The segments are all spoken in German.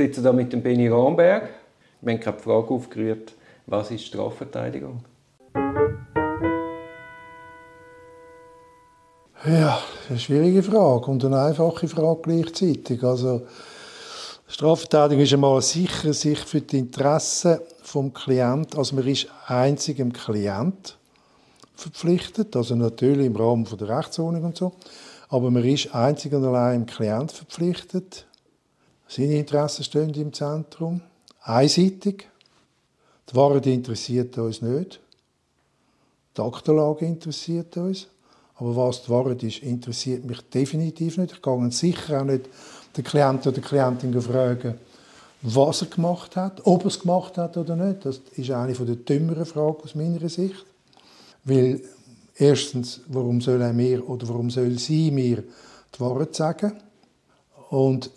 sitze hier mit dem Benny Romberg. Wir haben gerade die Frage aufgerührt, was ist Strafverteidigung? Ja, eine schwierige Frage und eine einfache Frage gleichzeitig. Also, Strafverteidigung ist einmal sicher sich für die Interessen vom Klient, also man ist einzig dem Klient verpflichtet, also natürlich im Rahmen der Rechtsordnung und so, aber man ist einzig und allein dem Klient verpflichtet. Seine Interessen stehen im Zentrum. Einseitig. Die Wahrheit interessiert uns nicht. Die Aktenlage interessiert uns. Aber was die Wahrheit ist, interessiert mich definitiv nicht. Ich gehe sicher auch nicht den Klienten oder die Klientin fragen, was er gemacht hat, ob er es gemacht hat oder nicht. Das ist eine der dümmeren Fragen aus meiner Sicht. Weil erstens, warum soll er mir oder warum soll sie mir die Wahrheit sagen? Und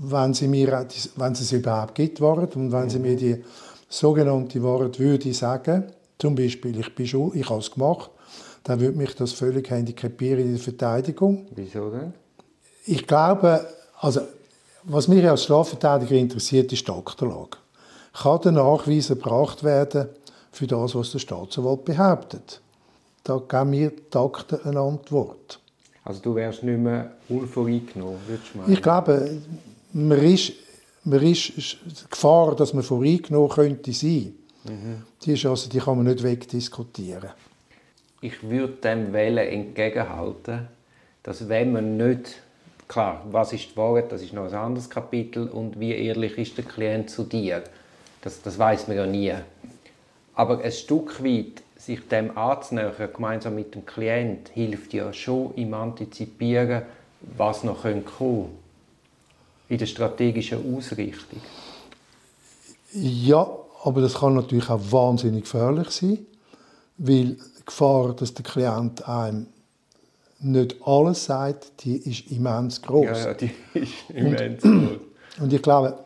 wenn sie mir, wenn es überhaupt gibt, Wahrheit, und wenn sie mir die sogenannte Wahrheit würde sagen, zum Beispiel, ich bin schuld, ich habe es gemacht, dann würde mich das völlig handicapieren in der Verteidigung. Wieso denn? Ich glaube, also, was mich als Strafverteidiger interessiert, ist die Aktenlage. Kann der Nachweis erbracht werden für das, was der Staatsanwalt behauptet? Da geben mir die Akten eine Antwort. Also du wärst nicht mehr unvoreingenommen, würdest du meinen? Ich glaube, man ist, man ist die Gefahr, dass man voreingenommen könnte sein, mhm. die, ist also, die kann man nicht wegdiskutieren. Ich würde dem Wellen entgegenhalten, dass wenn man nicht klar, was ist die Wahrheit, das ist noch ein anderes Kapitel und wie ehrlich ist der Klient zu dir, das, das weiß man ja nie. Aber ein Stück weit sich dem anzunähern, gemeinsam mit dem Klient, hilft ja schon im Antizipieren, was noch kommen könnte. In der strategischen Ausrichtung. Ja, aber das kann natürlich auch wahnsinnig gefährlich sein, weil die Gefahr, dass der Klient einem nicht alles sagt, die ist immens groß. Ja, ja, die ist immens groß. Und ich glaube,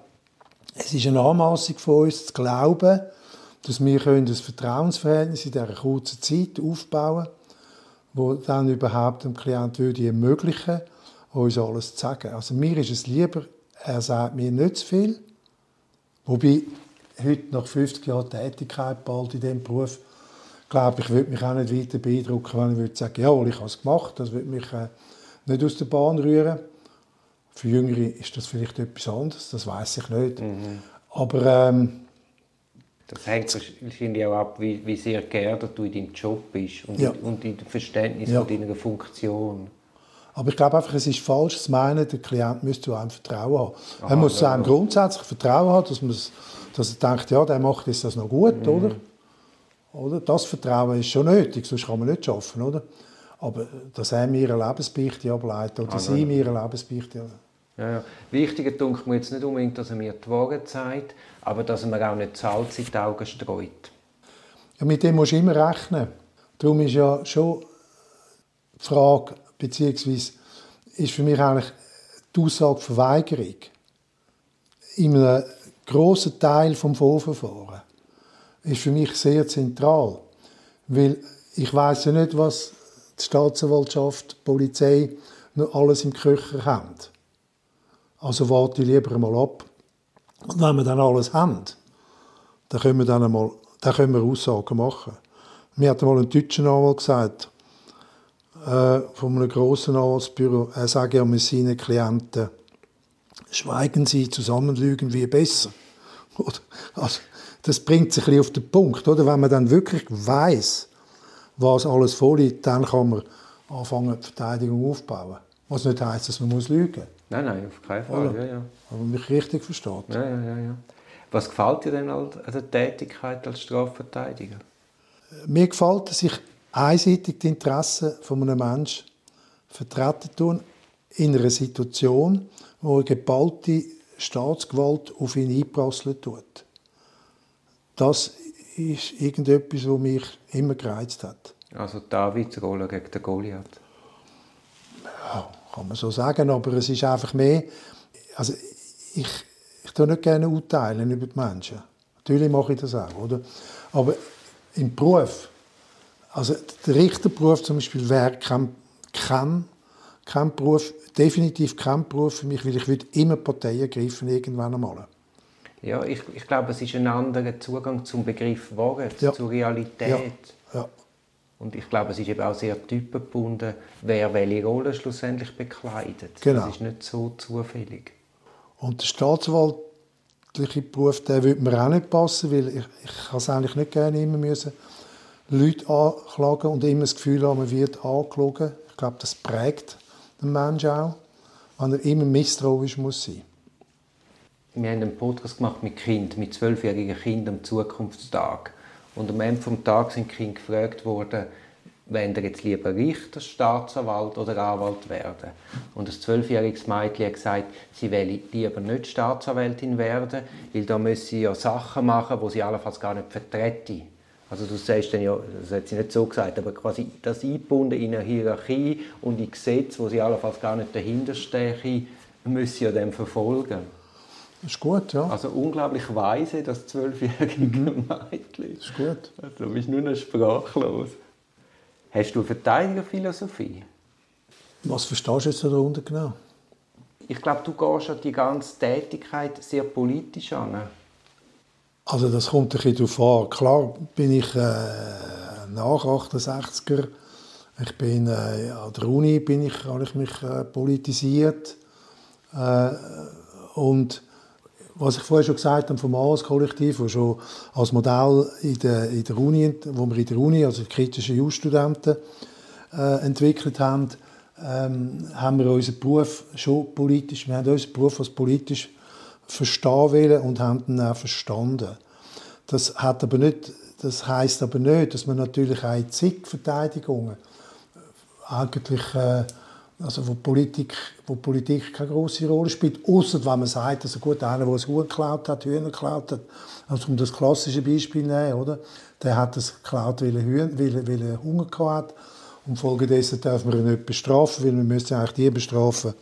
es ist eine Anmaßung von uns zu glauben, dass wir ein Vertrauensverhältnis in dieser kurzen Zeit aufbauen können, wo dann überhaupt dem Klient würde ermöglichen, uns alles zu sagen. Also mir ist es lieber, er sagt mir nicht zu viel, wobei heute nach 50 Jahren Tätigkeit bald in diesem Beruf glaube, ich würde mich auch nicht weiter beeindrucken, wenn ich würde sagen, ja, ich habe es gemacht. Das würde mich äh, nicht aus der Bahn rühren. Für Jüngere ist das vielleicht etwas anderes, das weiß ich nicht. Mhm. Aber ähm, das hängt wahrscheinlich auch ab, wie, wie sehr geerdet du in deinem Job bist und, ja. und in dem Verständnis ja. von deiner Funktion. Aber ich glaube einfach, es ist falsch zu meinen, der Klient müsste einem Vertrauen haben. Aha, er muss ja, einem grundsätzlich Vertrauen haben, dass, dass er denkt, ja, der macht das noch gut, mhm. oder? Oder? Das Vertrauen ist schon nötig, sonst kann man nicht arbeiten. Oder? Aber dass er mir eine Lebensbeichte ableitet oder ah, sie mir eine Lebensbeichte ja, ja. Wichtiger denkt mir jetzt nicht unbedingt, dass er mir die Wahrheit sagt, aber dass er mir auch nicht Salz in die Augen streut. Ja, mit dem musst du immer rechnen. Darum ist ja schon die Frage, beziehungsweise ist für mich eigentlich die Aussage Verweigerung in einem grossen Teil des Vorverfahren ist für mich sehr zentral. Weil ich weiß ja nicht, was die Staatsanwaltschaft, die Polizei noch alles im Köcher haben. Also warte lieber mal ab. Und wenn wir dann alles haben, dann können wir dann einmal, dann können wir Aussagen machen. Mir hat einmal ein deutscher Anwalt gesagt, äh, von einem grossen Anwaltsbüro, er sage ja mit seinen Klienten, schweigen Sie, zusammenlügen wir besser. Also, das bringt sich ein auf den Punkt, oder? Wenn man dann wirklich weiß, was alles vorliegt, dann kann man anfangen, die Verteidigung aufzubauen. Was nicht heisst, dass man lügen muss. Nein, nein, auf keinen Fall. Ja, ja. Aber mich richtig versteht. Ja, ja, ja, ja. Was gefällt dir denn an der Tätigkeit als Strafverteidiger? Mir gefällt, dass ich einseitig die Interessen von einem Menschen vertreten tun in einer Situation, wo eine geballte Staatsgewalt auf ihn einprasseln tut das ist irgendetwas, was mich immer gereizt hat. Also Davids Rolle gegen den Goliath? Kann man so sagen, aber es ist einfach mehr... Also ich, ich tue nicht gerne urteilen über die Menschen. Natürlich mache ich das auch, oder? Aber im Beruf, also der Richterberuf zum Beispiel wäre kein, kein kein Beruf, definitiv kein Beruf für mich, weil ich würde immer Partei ergreifen irgendwann einmal. Ja, ich, ich glaube, es ist ein anderer Zugang zum Begriff Wagen, ja. zur Realität. Ja. ja. Und ich glaube, es ist eben auch sehr typengebunden, wer welche Rolle schlussendlich bekleidet. Genau. Das ist nicht so zufällig. Und der staatsanwaltliche Beruf, der würde mir auch nicht passen, weil ich, ich kann es eigentlich nicht gerne immer müssen Leute anklagen und immer das Gefühl haben, man wird angelogen. Ich glaube, das prägt den Menschen auch, wenn er immer misstrauisch muss sein Wir haben einen Podcast gemacht mit Kind, mit zwölfjährigen Kindern am Zukunftstag. Und am Ende des Tages sind die Kinder gefragt worden, wenn er jetzt lieber Richter, Staatsanwalt oder Anwalt werden. Und das zwölfjähriges Mädchen hat gesagt, sie will lieber nicht Staatsanwältin werden, weil da müsse sie ja Sachen machen, die sie allenfalls gar nicht vertreten. Also du sagst dann ja, das hat sie nicht so gesagt, aber quasi das eingebunden in eine Hierarchie und in Gesetze, wo sie allenfalls gar nicht dahinter stehen, müssen sie ja dann verfolgen. Das ist gut, ja. Also unglaublich weise, das zwölfjährige mhm. Mädchen. Das ist gut. Also, du bist nur noch sprachlos. Hast du Verteidigerphilosophie? Was verstehst du jetzt darunter genau? Ich glaube, du gehst an die ganze Tätigkeit sehr politisch an. Also das kommt ein bisschen darauf an. Klar bin ich äh, nach 68er. Ich bin äh, an der Uni bin ich, habe ich mich äh, politisiert. Äh, und was ich vorher schon gesagt habe vom AOS-Kollektiv, wo schon als Modell in der, in der Uni, wo wir in der Uni, also die kritischen Jus-Studenten, äh, entwickelt haben, ähm, haben wir unseren Beruf schon politisch, wir haben unseren Beruf als politisch verstehen wollen und haben ihn auch verstanden. Das hat aber nicht, das heißt aber nicht, dass man natürlich auch in zig Verteidigungen eigentlich äh, also wo Politik, wo Politik keine große Rolle spielt, außer wenn man sagt, also gut, einer, der ein Huhn geklaut hat, Hühner geklaut hat, also um das klassische Beispiel zu nehmen, oder? der hat es geklaut, weil er, Hühner, weil, weil er Hunger hat und folgedessen darf man ihn nicht bestrafen, weil man müsste eigentlich die bestrafen,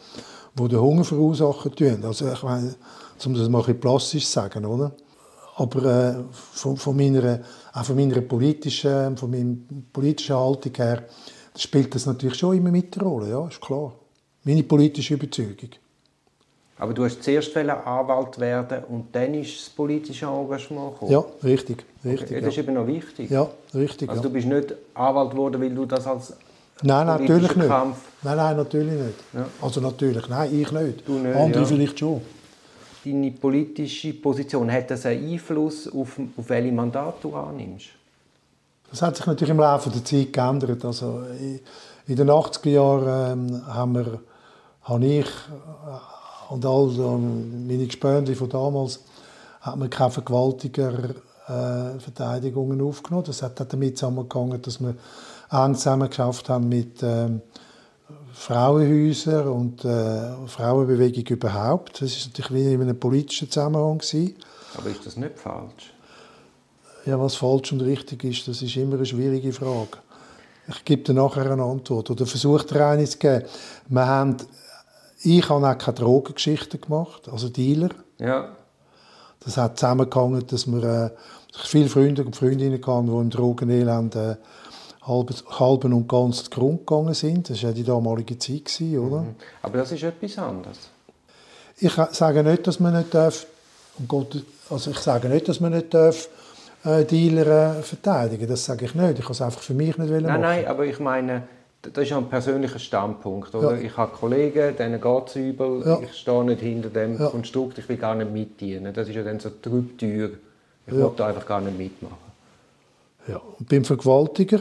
die den Hunger verursachen tun. Also ich meine, um das mal ein plastisch zu sagen, oder? Aber äh, von, von, meiner, auch von meiner politischen, von meiner politischen Haltung her spielt das natürlich schon immer mit der Rolle, ja, ist klar. Meine politische Überzeugung. Aber du hast zuerst Anwalt werden und dann ist das politische Engagement gekommen? Ja, richtig. richtig okay. Das ist eben noch wichtig. Ja, richtig. Also ja. du bist nicht Anwalt geworden, weil du das als Nein, natürlich nicht. Kampf... Nein, nein, natürlich nicht. Ja. Also natürlich, nein, ich nicht. Du nicht Andere vielleicht schon. Deine politische Position, hat das einen Einfluss auf, auf welche Mandat du annimmst? Das hat sich natürlich im Laufe der Zeit geändert. Also in den 80er Jahren ähm, haben wir, habe ich äh, und all meine Gespönte von damals hat man keine Vergewaltiger äh, Verteidigungen aufgenommen. Das hat damit zusammengegangen, dass wir eng zusammen geschafft haben mit ähm, Frauenhäusern und äh, Frauenbewegung überhaupt. Das ist natürlich in einem politischen Zusammenhang gewesen. Aber ist das nicht falsch? Ja, was falsch und richtig ist, das ist immer eine schwierige Frage. Ich gebe dir nachher eine Antwort oder versuche dir eine zu geben. Wir haben, ich habe auch keine Drogengeschichten gemacht, also Dealer. Ja. Das hat zusammengehangen, dass wir äh, viele Freunde und Freundinnen hatten, die im Drogenelend äh, halben und ganz Grund gegangen sind. Das war ja die damalige Zeit, oder? Mhm. Aber das ist etwas anderes. Ich sage nicht, dass man nicht darf, also ich sage nicht, dass man nicht darf, Dealer äh, verteidigen. Das sage ich nicht. Ich kann es einfach für mich nicht nein, machen. Nein, aber ich meine, das ist ja ein persönlicher Standpunkt. Oder? Ja. Ich habe Kollegen, denen geht es übel, ja. ich stehe nicht hinter dem ja. Konstrukt, ich will gar nicht mitdienen. Das ist ja dann so Trübtür. Ich ja. will da einfach gar nicht mitmachen. Ja, und beim Vergewaltiger,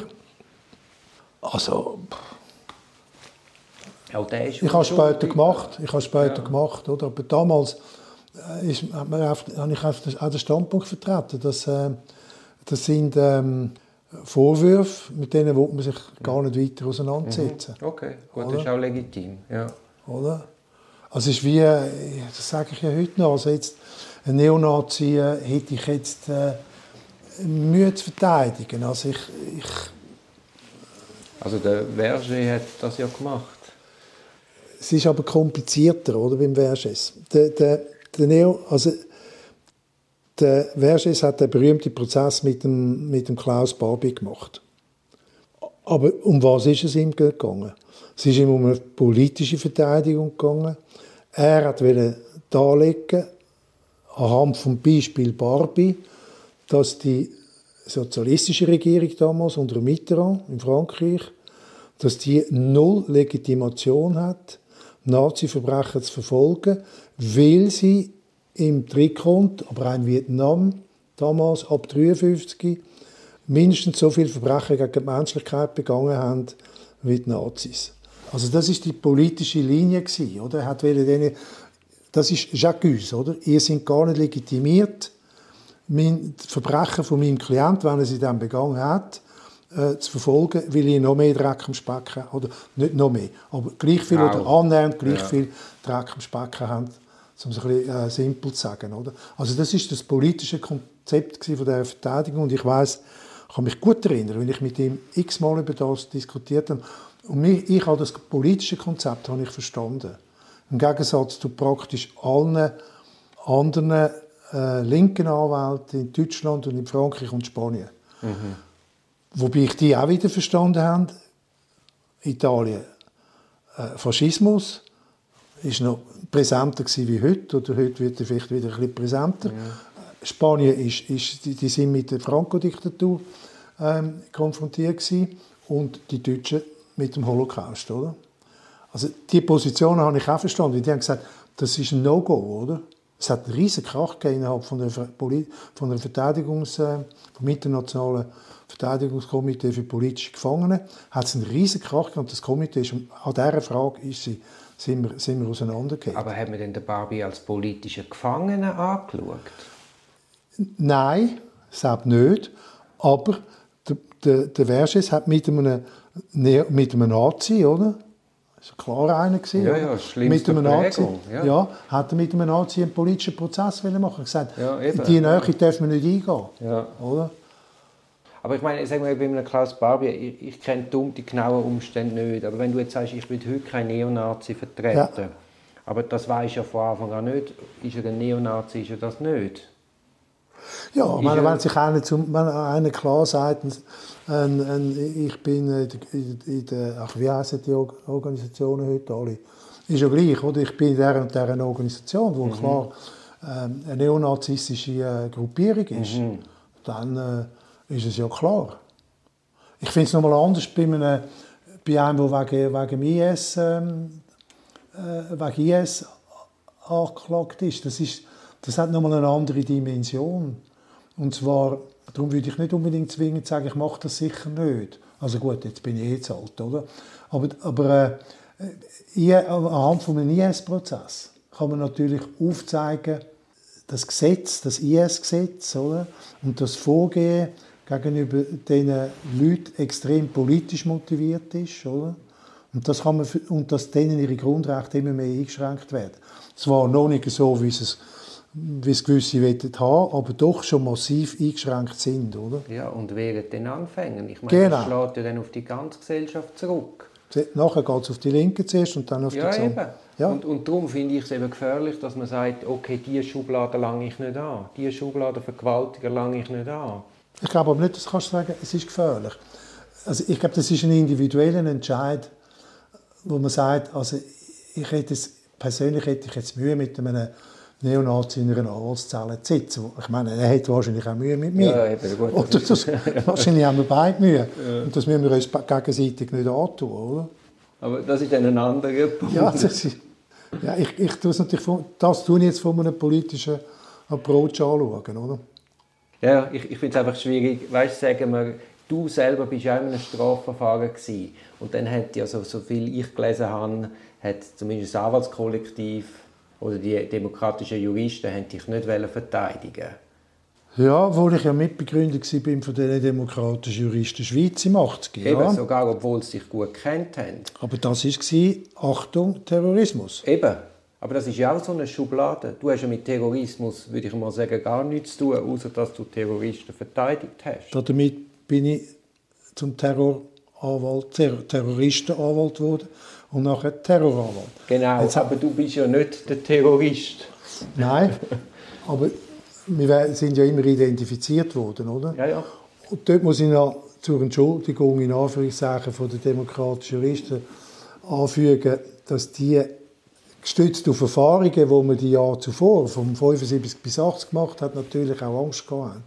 also... Ja, der ist ich habe es später gemacht, ich habe später gemacht, oder? aber damals äh, ist, habe ich auch den Standpunkt vertreten, dass äh, das sind ähm, Vorwürfe, mit denen will man sich gar nicht weiter auseinandersetzen. Mhm. Okay, gut, Oder? das ist auch legitim. Ja. Oder? Also es ist wie, äh, das sage ich ja heute noch, also jetzt ein Neonazi äh, hätte ich jetzt äh, Mühe zu verteidigen. Also ich, ich also der Verge hat das ja gemacht. Es ist aber komplizierter, oder, beim Verges. Der, der, der Neo, also der Verges hat den berühmten Prozess mit dem, mit dem Klaus Barbie gemacht. Aber um was ist es ihm gegangen? Es ist ihm um eine politische Verteidigung gegangen. Er wollte darlegen, anhand vom Beispiel Barbie, dass die sozialistische Regierung damals unter Mitterrand in Frankreich, dass die null Legitimation hat, Nazi-Verbrecher zu verfolgen, weil sie im Trikont, aber auch in Vietnam damals ab 1953 mindestens so viele Verbrechen gegen die Menschlichkeit begangen haben wie die Nazis. Also das ist die politische Linie gewesen, oder? Er hat denen, das ist J'accuse, oder? Ihr seid gar nicht legitimiert, mein Verbrechen von meinem Klient, wenn er sie dann begangen hat, äh, zu verfolgen, weil ich noch mehr Dreck am Specken oder nicht noch mehr, aber gleich viel oder annähernd gleich ja. viel Dreck am Specken haben, um es ein bisschen äh, simpel zu sagen, oder? Also das ist das politische Konzept von der Verteidigung und ich weiß, ich kann mich gut erinnern, wenn ich mit ihm x-mal über das diskutiert habe. Und mich, ich habe das politische Konzept habe ich verstanden. Im Gegensatz zu praktisch allen anderen äh, linken Anwälten in Deutschland und in Frankreich und Spanien. Mhm. Wobei ich die auch wieder verstanden habe. Italien, äh, Faschismus, ist noch präsenter wie heute, oder heute wird er vielleicht wieder ein bisschen präsenter. Ja. Spanien ist, ist, die, die sind mit der Franco-Diktatur ähm, konfrontiert gewesen und die Deutschen mit dem Holocaust, oder? Also die Position habe ich auch verstanden. Die haben gesagt, das ist ein No-Go, oder? Es hat einen riesen Krach innerhalb von der, von der Verteidigungs, äh, vom internationalen Verteidigungskomitee für politische Gefangene. Hat es einen riesen Krach und das Komitee ist, an dieser Frage ist sie, sind wir, sind wir auseinandergegangen. Aber haben wir denn den Barbie als politischen Gefangenen angeschaut? Nein, selbst nicht. Aber der, der, der Verges hat mit einem, mit einem Nazi, oder? Das war klar einer gewesen. Ja, ja, mit einem Nazi, ja. ja. hat er mit einem Nazi einen politischen Prozess machen. Er hat gesagt, ja, die Nähe dürfen wir nicht eingehen. Ja. Oder? Aber ich meine, sagen wir bei einem Klaus Barbie, ich, ich kenne die genauen Umstände nicht. Aber wenn du jetzt sagst, ich will heute kein Neonazi vertreten, ja. aber das weiß ja von Anfang an nicht, ist er ein Neonazi, ist er das nicht? Ja, ich meine, wenn sich einer, zum, wenn einer klar sagt, ein, ein, ich bin in, in der, ach, wie heissen die Organisationen heute alle? Ist ja gleich, oder? Ich bin in dieser und dieser Organisation, wo mhm. klar ähm, eine neonazistische äh, Gruppierung ist. Mhm. Dann äh, ist es ja klar. Ich finde es nochmal anders bei einem, bei einem der wegen, wegen IS, ähm, äh, wegen IS angeklagt ist. Das ist das hat nochmal eine andere Dimension. Und zwar, darum würde ich nicht unbedingt zwingend sagen, ich mache das sicher nicht. Also gut, jetzt bin ich eh zu alt, oder? Aber, aber äh, anhand von einem IS-Prozess kann man natürlich aufzeigen, das Gesetz, das IS-Gesetz? Und das Vorgehen gegenüber diesen Leuten extrem politisch motiviert ist, oder? Und, das kann man, und dass denen ihre Grundrechte immer mehr eingeschränkt werden. Zwar noch nicht so, wie es wie es gewisse wollen haben, aber doch schon massiv eingeschränkt sind, oder? Ja, und während den Anfängen. Ich meine, genau. das schlägt ja dann auf die ganze Gesellschaft zurück. Nachher geht es auf die Linke zuerst und dann auf ja, die Eben. Ja, und, und darum finde ich es eben gefährlich, dass man sagt, okay, diese Schublade lange ich nicht an, diese Schublade Vergewaltiger lange ich nicht an. Ich glaube aber nicht, dass du sagen es ist gefährlich. Also ich glaube, das ist ein individueller Entscheid, wo man sagt, also ich hätte es, persönlich hätte ich jetzt Mühe mit einem Neonazi in einer Anwaltszelle zu sitzen. Ich meine, er hat wahrscheinlich auch Mühe mit mir. Ja, eben, gut. Oder das, wahrscheinlich haben wir beide Mühe. Ja. Und das müssen wir uns gegenseitig nicht antun, oder? Aber das ist dann ein anderer Punkt. Ja, das ist, ja ich, ich tue es natürlich von, das tue ich jetzt von einem politischen Approach anschauen, oder? Ja, ich, ich finde es einfach schwierig. Weißt sagen wir, du selber bist ja in einem Strafverfahren gewesen. Und dann hat ja so, so viel ich gelesen habe, hat zumindest das Anwaltskollektiv oder die demokratischen Juristen haben dich nicht verteidigen ja, obwohl ich ja Mitbegründer war von den demokratischen Juristen Schweiz im 80 Eben, ja. sogar obwohl sie sich gut kennt haben. Aber das war, Achtung, Terrorismus. Eben, aber das ist ja auch so eine Schublade. Du hast ja mit Terrorismus, würde ich mal sagen, gar nichts zu tun, außer dass du Terroristen verteidigt hast. Damit bin ich zum Terroranwalt, Terroristenanwalt geworden und nachher Terroranwalt. Genau, Jetzt, aber du bist ja nicht der Terrorist. Nein, aber wir sind ja immer identifiziert worden, oder? Ja, ja. Und dort muss ich noch zur Entschuldigung in Anführungszeichen von der demokratischen Juristen anfügen, dass die gestützt auf Erfahrungen, die man die Jahre zuvor, vom 75 bis 80 gemacht hat, natürlich auch Angst gehabt haben.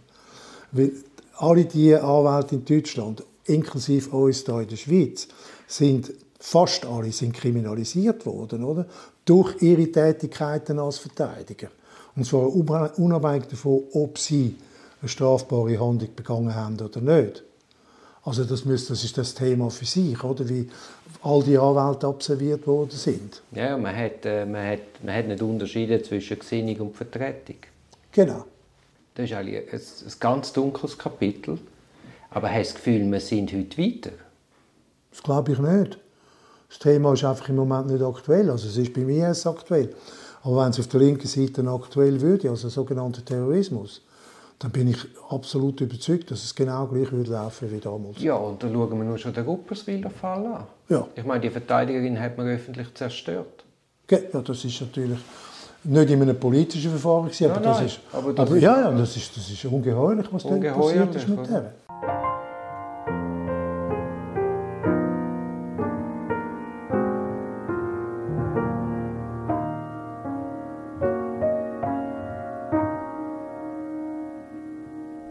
Weil alle die Anwälte in Deutschland, inklusive uns hier in der Schweiz, sind fast alle sind kriminalisiert worden, oder? Durch ihre Tätigkeiten als Verteidiger. Und zwar unabhängig davon, ob sie eine strafbare Handlung begangen haben oder nicht. Also das, müsste, das ist das Thema für sich, oder? wie all die Anwälte absolviert worden sind. Ja, man hat, äh, man hat, man hat nicht unterschieden zwischen Gesinnung und Vertretung. Genau. Das ist eigentlich ein, ein ganz dunkles Kapitel. Aber hast du das Gefühl, wir sind heute weiter? Das glaube ich nicht. Das Thema ist einfach im Moment nicht aktuell. Also es ist bei mir erst aktuell. Aber wenn es auf der linken Seite aktuell würde, also sogenannter Terrorismus, dann bin ich absolut überzeugt, dass es genau gleich würde laufen wie damals. Ja, und dann schauen wir nur schon den Rupperswiller Fall an. Ja. Ich meine, die Verteidigerin hat man öffentlich zerstört. Ja, das ist natürlich nicht in einem politischen Verfahren gewesen, aber, Nein, das nein, ist, aber das aber ist- ja, ja, das ist, das ist ungeheuerlich, was Ungeheuerlich, passiert ist mit der.